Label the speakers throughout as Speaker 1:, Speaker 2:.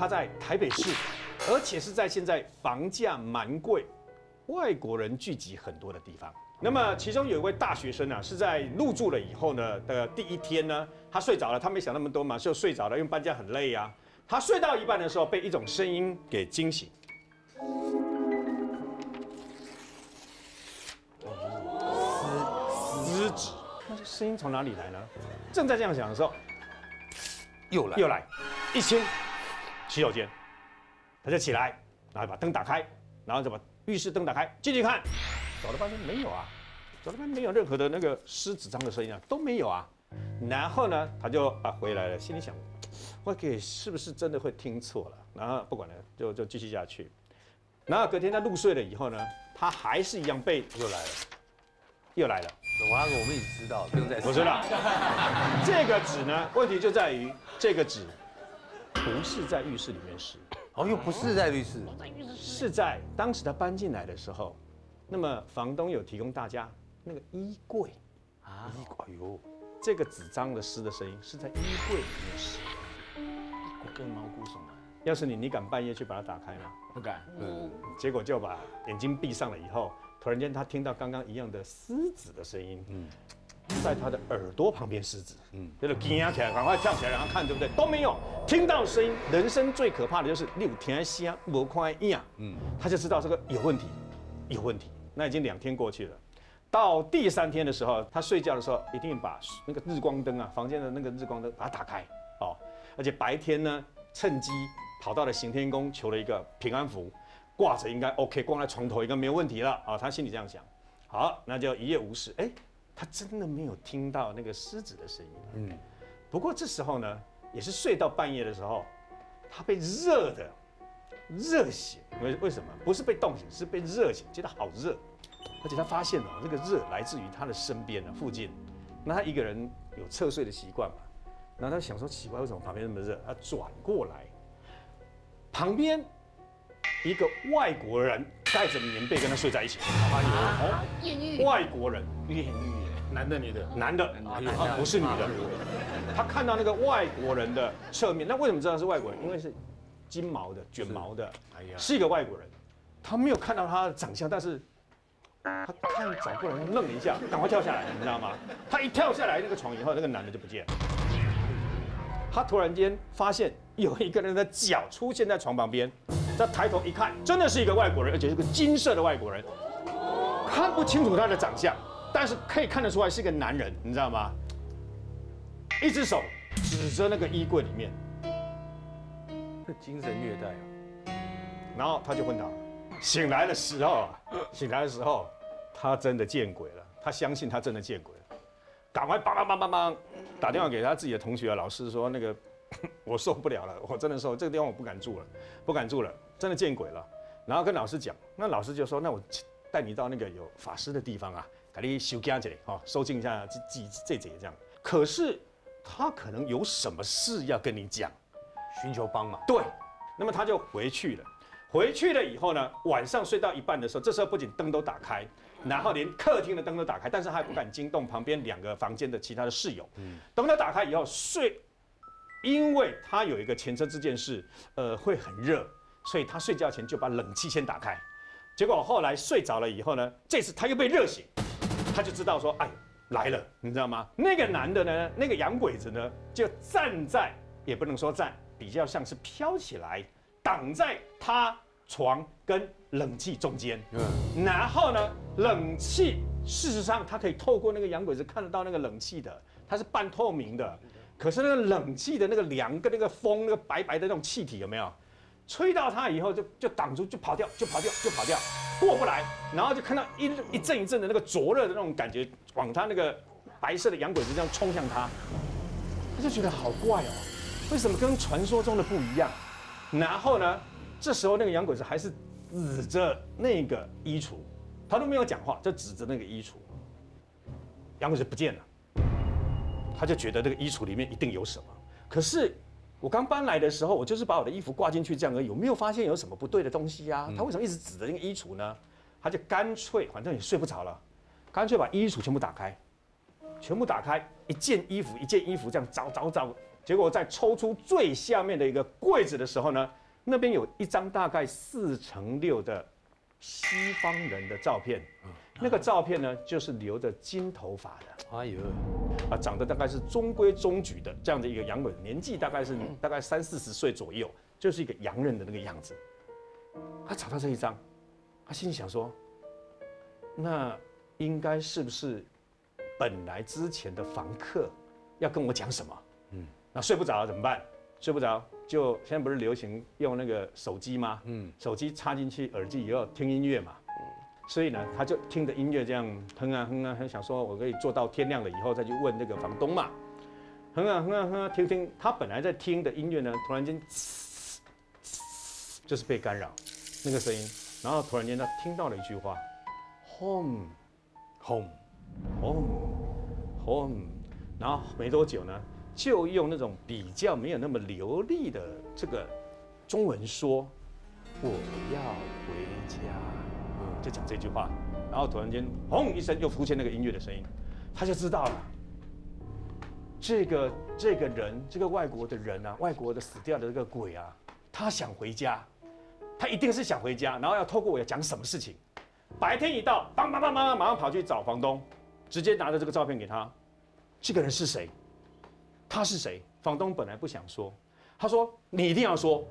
Speaker 1: 它在台北市，而且是在现在房价蛮贵、外国人聚集很多的地方。那么其中有一位大学生啊，是在入住了以后呢的第一天呢，他睡着了，他没想那么多嘛，就睡着了，因为搬家很累啊。他睡到一半的时候，被一种声音给惊醒。那这声音从哪里来呢？正在这样想的时候，
Speaker 2: 又来
Speaker 1: 又来，一清洗手间，他就起来，然后把灯打开，然后就把浴室灯打开，进去看，找了半天没有啊，找了半天没有任何的那个湿纸张的声音啊，都没有啊。然后呢，他就啊回来了，心里想，我给是不是真的会听错了？然后不管了，就就继续下去。然后隔天他入睡了以后呢，他还是一样被
Speaker 2: 又来了。
Speaker 1: 又来了。
Speaker 2: 我那个我们已经知道，不用再
Speaker 1: 我知道，这个纸呢，问题就在于这个纸不是在浴室里面湿，
Speaker 2: 哦，又不是在浴室，
Speaker 1: 是在当时他搬进来的时候，那么房东有提供大家那个衣柜。
Speaker 2: 啊，哎呦，
Speaker 1: 这个纸张的湿的声音是在衣柜里面湿。
Speaker 3: 跟毛骨悚然，
Speaker 1: 要是你，你敢半夜去把它打开吗？
Speaker 3: 不敢。
Speaker 2: 嗯，
Speaker 1: 结果就把眼睛闭上了以后，突然间他听到刚刚一样的狮子的声音，嗯，在他的耳朵旁边狮子，嗯，就是惊起来，赶快跳起来，然后看，对不对？都没有听到声音。人生最可怕的就是你有听声，无看影，嗯，他就知道这个有问题，有问题。那已经两天过去了，到第三天的时候，他睡觉的时候一定把那个日光灯啊，房间的那个日光灯把它打开，哦，而且白天呢，趁机跑到了行天宫求了一个平安符。挂着应该 OK，挂在床头应该没有问题了啊，他心里这样想。好，那就一夜无事。哎，他真的没有听到那个狮子的声音。嗯，不过这时候呢，也是睡到半夜的时候，他被热的热醒。为为什么？不是被冻醒，是被热醒，觉得好热。而且他发现哦，这个热来自于他的身边呢，附近。那他一个人有侧睡的习惯嘛？然后他想说奇怪，为什么旁边那么热？他转过来，旁边。一个外国人盖着棉被跟他睡在一起，
Speaker 4: 啊，艳遇，
Speaker 1: 外国人，
Speaker 3: 艳遇，男的女的？
Speaker 1: 男的，不是女的。他看到那个外国人的侧面，那为什么知道是外国人？因为是金毛的、卷毛的，哎呀，是一个外国人。他没有看到他的长相，但是他看找过来，愣了一下，赶快跳下来，你知道吗？他一跳下来那个床以后，那个男的就不见了。他突然间发现有一个人的脚出现在床旁边。他抬头一看，真的是一个外国人，而且是个金色的外国人，看不清楚他的长相，但是可以看得出来是一个男人，你知道吗？一只手指着那个衣柜里面，
Speaker 2: 精神虐待啊！
Speaker 1: 然后他就昏倒。醒来的时候啊，醒来的时候，他真的见鬼了，他相信他真的见鬼了，赶快梆梆梆梆梆打电话给他自己的同学啊、老师说那个。我受不了了，我真的受这个地方我不敢住了，不敢住了，真的见鬼了。然后跟老师讲，那老师就说，那我带你到那个有法师的地方啊，给你修家这里哈，收静一下这这这这样。可是他可能有什么事要跟你讲，
Speaker 2: 寻求帮忙。
Speaker 1: 对，那么他就回去了。回去了以后呢，晚上睡到一半的时候，这时候不仅灯都打开，然后连客厅的灯都打开，但是还不敢惊动旁边两个房间的其他的室友。嗯，灯都打开以后睡。因为他有一个前车之鉴是，呃，会很热，所以他睡觉前就把冷气先打开。结果后来睡着了以后呢，这次他又被热醒，他就知道说，哎，来了，你知道吗？那个男的呢，那个洋鬼子呢，就站在，也不能说站，比较像是飘起来，挡在他床跟冷气中间。嗯。然后呢，冷气事实上他可以透过那个洋鬼子看得到那个冷气的，它是半透明的。可是那个冷气的那个凉跟那个风，那个白白的那种气体有没有？吹到他以后就就挡住，就跑掉，就跑掉，就跑掉，过不来。然后就看到一一阵一阵的那个灼热的那种感觉，往他那个白色的洋鬼子这样冲向他，他就觉得好怪哦，为什么跟传说中的不一样？然后呢，这时候那个洋鬼子还是指着那个衣橱，他都没有讲话，就指着那个衣橱，洋鬼子不见了。他就觉得这个衣橱里面一定有什么，可是我刚搬来的时候，我就是把我的衣服挂进去这样而已，有没有发现有什么不对的东西呀？他为什么一直指着那个衣橱呢？他就干脆，反正也睡不着了，干脆把衣橱全部打开，全部打开，一件衣服一件衣服这样找找找，结果在抽出最下面的一个柜子的时候呢，那边有一张大概四乘六的西方人的照片。那个照片呢，就是留着金头发的，
Speaker 2: 哎呦，
Speaker 1: 啊，长得大概是中规中矩的这样的一个洋人，年纪大概是大概三四十岁左右，就是一个洋人的那个样子。他找到这一张，他心里想说，那应该是不是本来之前的房客要跟我讲什么？嗯，那睡不着了怎么办？睡不着就现在不是流行用那个手机吗？嗯，手机插进去耳机以后听音乐嘛。所以呢，他就听着音乐这样哼啊哼啊，哼，想说我可以做到天亮了以后再去问那个房东嘛，哼啊哼啊哼啊，听听他本来在听的音乐呢，突然间，就是被干扰那个声音，然后突然间他听到了一句话：home，，home，home，home，然后没多久呢，就用那种比较没有那么流利的这个中文说，我要回家。就讲这句话，然后突然间，轰一声，又出现那个音乐的声音，他就知道了，这个这个人，这个外国的人啊，外国的死掉的这个鬼啊，他想回家，他一定是想回家，然后要透过我要讲什么事情。白天一到，梆梆梆梆，马上跑去找房东，直接拿着这个照片给他。这个人是谁？他是谁？房东本来不想说，他说你一定要说。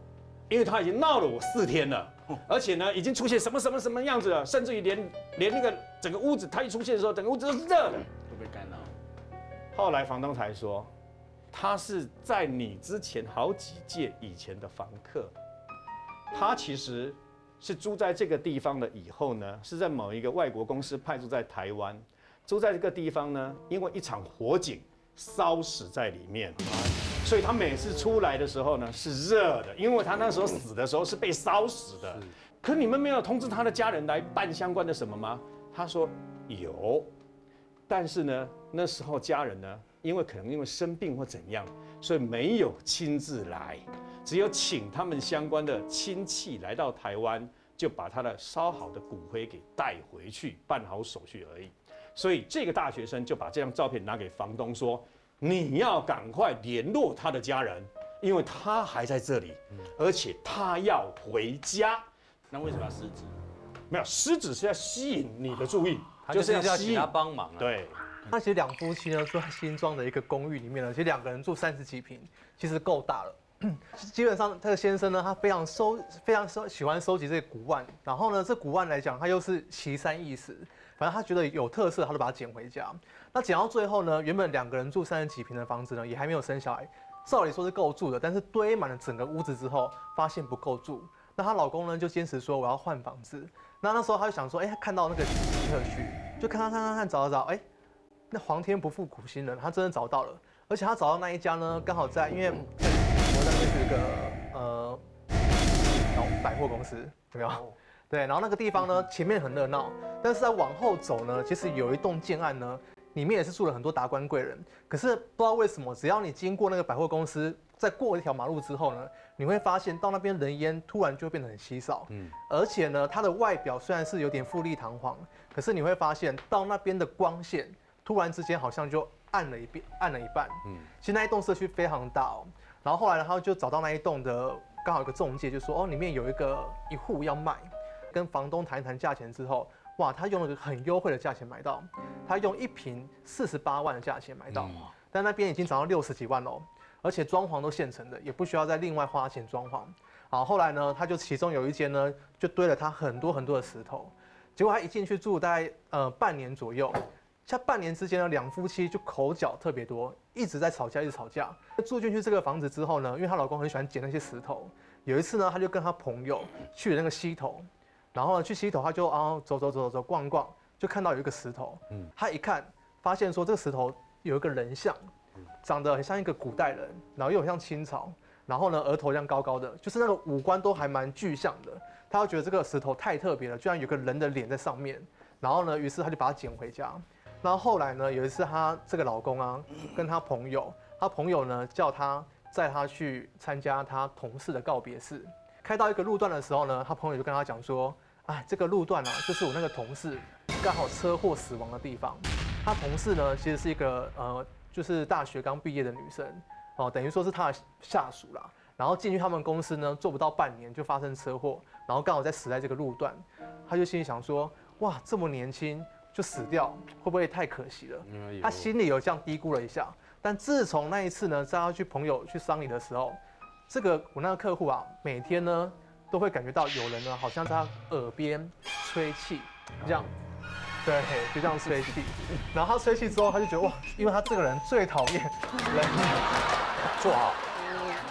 Speaker 1: 因为他已经闹了我四天了，而且呢，已经出现什么什么什么样子了，甚至于连连那个整个屋子，他一出现的时候，整个屋子都是热的，
Speaker 3: 都被干扰。
Speaker 1: 后来房东才说，他是在你之前好几届以前的房客，他其实是住在这个地方了以后呢，是在某一个外国公司派驻在台湾，住在这个地方呢，因为一场火警烧死在里面。所以他每次出来的时候呢是热的，因为他那时候死的时候是被烧死的。可你们没有通知他的家人来办相关的什么吗？他说有，但是呢那时候家人呢，因为可能因为生病或怎样，所以没有亲自来，只有请他们相关的亲戚来到台湾，就把他的烧好的骨灰给带回去，办好手续而已。所以这个大学生就把这张照片拿给房东说。你要赶快联络他的家人，因为他还在这里，而且他要回家。
Speaker 3: 那为什么要失子？
Speaker 1: 没有失职是要吸引你的注意，
Speaker 2: 就是要吸引他帮忙。
Speaker 1: 啊对，
Speaker 5: 那其实两夫妻呢住在新庄的一个公寓里面呢，其实两个人住三十几平，其实够大了。基本上，他的先生呢，他非常收，非常收喜欢收集这些古玩。然后呢，这古玩来讲，他又是奇山异石。反正他觉得有特色，他就把它捡回家。那捡到最后呢，原本两个人住三十几平的房子呢，也还没有生小孩，照理说是够住的。但是堆满了整个屋子之后，发现不够住。那她老公呢，就坚持说我要换房子。那那时候他就想说，哎，看到那个特区，就看看看看看找找找，哎，那皇天不负苦心人，他真的找到了。而且他找到那一家呢，刚好在，因为我在那边是一个呃，百货公司，有没有？对，然后那个地方呢，前面很热闹，但是在往后走呢，其实有一栋建案呢，里面也是住了很多达官贵人。可是不知道为什么，只要你经过那个百货公司，在过一条马路之后呢，你会发现到那边人烟突然就变得很稀少。嗯，而且呢，它的外表虽然是有点富丽堂皇，可是你会发现到那边的光线突然之间好像就暗了一遍，暗了一半。嗯，其实那一栋社区非常大哦。然后后来呢，他就找到那一栋的刚好有个中介，就说哦，里面有一个一户要卖。跟房东谈一谈价钱之后，哇，他用了个很优惠的价钱买到，他用一瓶四十八万的价钱买到，但那边已经涨到六十几万喽，而且装潢都现成的，也不需要再另外花钱装潢。好，后来呢，他就其中有一间呢，就堆了他很多很多的石头，结果他一进去住大概呃半年左右，在半年之间呢，两夫妻就口角特别多，一直在吵架，一直吵架。住进去这个房子之后呢，因为她老公很喜欢捡那些石头，有一次呢，她就跟他朋友去了那个溪头。然后呢，去溪头，他就啊走走走走逛逛，就看到有一个石头。嗯，他一看，发现说这个石头有一个人像，长得很像一个古代人，然后又很像清朝，然后呢额头这样高高的，就是那个五官都还蛮具象的。他就觉得这个石头太特别了，居然有个人的脸在上面。然后呢，于是他就把它捡回家。然后后来呢，有一次他这个老公啊，跟他朋友，他朋友呢叫他载他去参加他同事的告别式。开到一个路段的时候呢，他朋友就跟他讲说：“哎，这个路段啊，就是我那个同事刚好车祸死亡的地方。他同事呢，其实是一个呃，就是大学刚毕业的女生。哦，等于说是他的下属啦。然后进去他们公司呢，做不到半年就发生车祸，然后刚好在死在这个路段，他就心里想说，哇，这么年轻就死掉，会不会太可惜了？他心里有这样嘀咕了一下。但自从那一次呢，在他去朋友去丧礼的时候，这个我那个客户啊，每天呢都会感觉到有人呢，好像在他耳边吹气，这样，对，就这样吹气。然后他吹气之后，他就觉得哇，因为他这个人最讨厌人
Speaker 2: 坐好。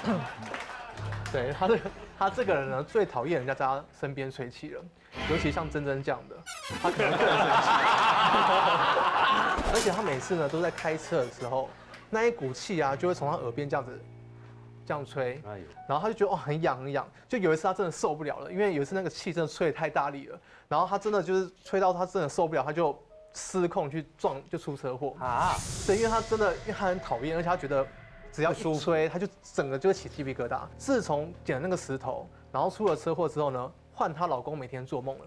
Speaker 5: 对他这个他这个人呢，最讨厌人家在他身边吹气了，尤其像珍珍这样的，他可能更生气。而且他每次呢，都在开车的时候，那一股气啊，就会从他耳边这样子这样吹，然后他就觉得哦很痒很痒。就有一次他真的受不了了，因为有一次那个气真的吹得太大力了，然后他真的就是吹到他真的受不了，他就失控去撞，就出车祸啊。对，因为他真的，因为他很讨厌，而且他觉得。只要一吹，他就整个就会起鸡皮疙瘩。自从捡了那个石头，然后出了车祸之后呢，换她老公每天做梦了。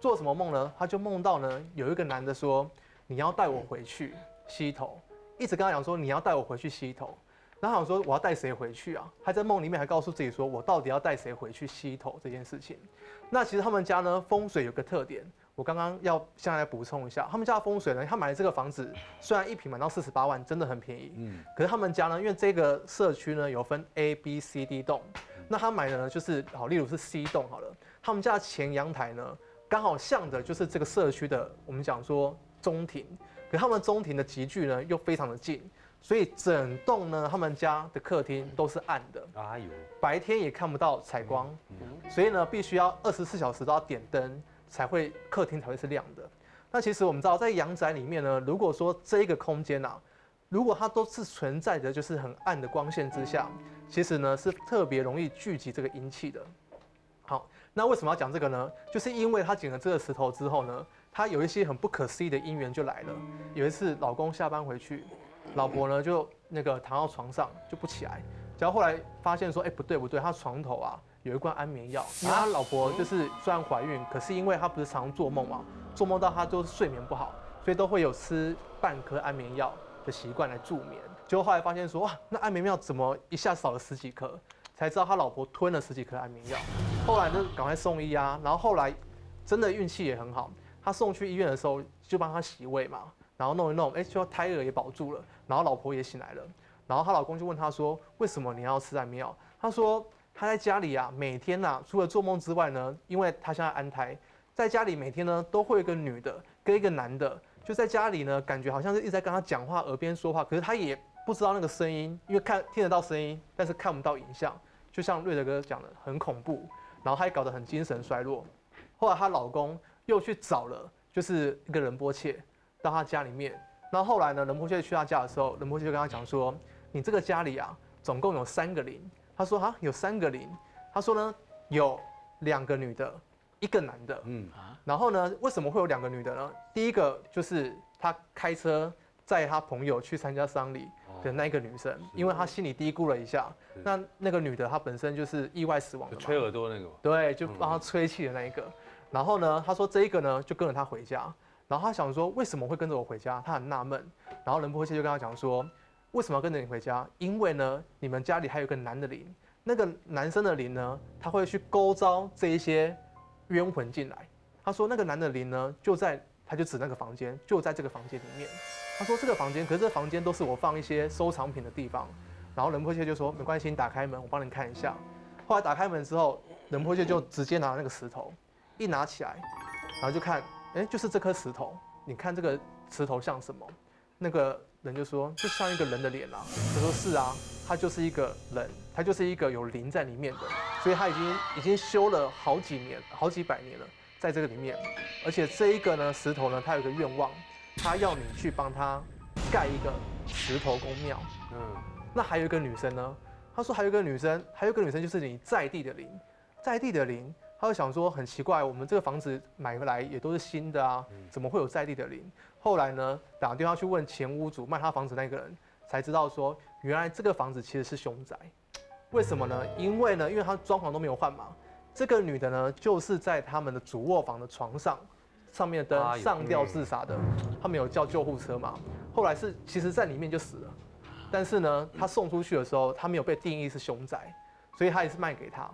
Speaker 5: 做什么梦呢？他就梦到呢，有一个男的说：“你要带我回去溪头。”一直跟他讲说：“你要带我回去溪头。”然后想说：“我要带谁回去啊？”他在梦里面还告诉自己说：“我到底要带谁回去溪头这件事情？”那其实他们家呢，风水有个特点。我刚刚要现在补充一下，他们家的风水呢，他买的这个房子虽然一平买到四十八万，真的很便宜，嗯，可是他们家呢，因为这个社区呢有分 A、B、C、D 栋，那他买的呢就是好，例如是 C 栋好了，他们家的前阳台呢刚好向着就是这个社区的，我们讲说中庭，可他们中庭的集聚呢又非常的近，所以整栋呢他们家的客厅都是暗的，哎呦，白天也看不到采光，所以呢必须要二十四小时都要点灯。才会客厅才会是亮的。那其实我们知道，在阳宅里面呢，如果说这一个空间啊，如果它都是存在着就是很暗的光线之下，其实呢是特别容易聚集这个阴气的。好，那为什么要讲这个呢？就是因为他捡了这个石头之后呢，他有一些很不可思议的因缘就来了。有一次老公下班回去，老婆呢就那个躺到床上就不起来，然后后来发现说，哎不对不对，他床头啊。有一罐安眠药，因为他老婆就是虽然怀孕，可是因为他不是常做梦嘛，做梦到他就是睡眠不好，所以都会有吃半颗安眠药的习惯来助眠。结果后来发现说，哇，那安眠药怎么一下少了十几颗？才知道他老婆吞了十几颗安眠药。后来就赶快送医啊，然后后来真的运气也很好，他送去医院的时候就帮他洗胃嘛，然后弄一弄，哎，就胎儿也保住了，然后老婆也醒来了，然后她老公就问他说，为什么你要吃安眠药？他说。她在家里啊，每天呐，除了做梦之外呢，因为她现在安胎，在家里每天呢，都会有一个女的跟一个男的，就在家里呢，感觉好像是一直在跟他讲话，耳边说话，可是他也不知道那个声音，因为看听得到声音，但是看不到影像，就像瑞德哥讲的，很恐怖，然后他也搞得很精神衰弱。后来她老公又去找了，就是一个仁波切到他家里面，然后后来呢，仁波切去他家的时候，仁波切就跟他讲说，你这个家里啊，总共有三个零。他说：“哈，有三个零。他说呢，有两个女的，一个男的。嗯啊。然后呢，为什么会有两个女的呢？第一个就是他开车载他朋友去参加丧礼的那一个女生，因为他心里嘀咕了一下，那那个女的她本身就是意外死亡的，
Speaker 2: 吹耳朵那个。
Speaker 5: 对，就帮他吹气的那一个。然后呢，他说这一个呢就跟着他回家。然后他想说为什么会跟着我回家？他很纳闷。然后仁波切就跟他讲说。”为什么要跟着你回家？因为呢，你们家里还有个男的灵，那个男生的灵呢，他会去勾招这一些冤魂进来。他说那个男的灵呢，就在，他就指那个房间，就在这个房间里面。他说这个房间，可是这房间都是我放一些收藏品的地方。然后仁波切就说没关系，你打开门，我帮你看一下。后来打开门之后，仁波切就直接拿那个石头，一拿起来，然后就看，哎，就是这颗石头。你看这个石头像什么？那个。人就说，就像一个人的脸啊。他说是啊，他就是一个人，他就是一个有灵在里面的，所以他已经已经修了好几年、好几百年了，在这个里面。而且这一个呢，石头呢，他有个愿望，他要你去帮他盖一个石头公庙。嗯，那还有一个女生呢，他说还有一个女生，还有一个女生就是你在地的灵，在地的灵。他就想说很奇怪，我们这个房子买回来也都是新的啊，怎么会有在地的灵？后来呢，打电话去问前屋主卖他房子那个人，才知道说原来这个房子其实是凶宅。为什么呢？因为呢，因为他装潢都没有换嘛。这个女的呢，就是在他们的主卧房的床上，上面的灯上吊自杀的。他们有叫救护车嘛？后来是其实在里面就死了。但是呢，他送出去的时候，他没有被定义是凶宅，所以他也是卖给他。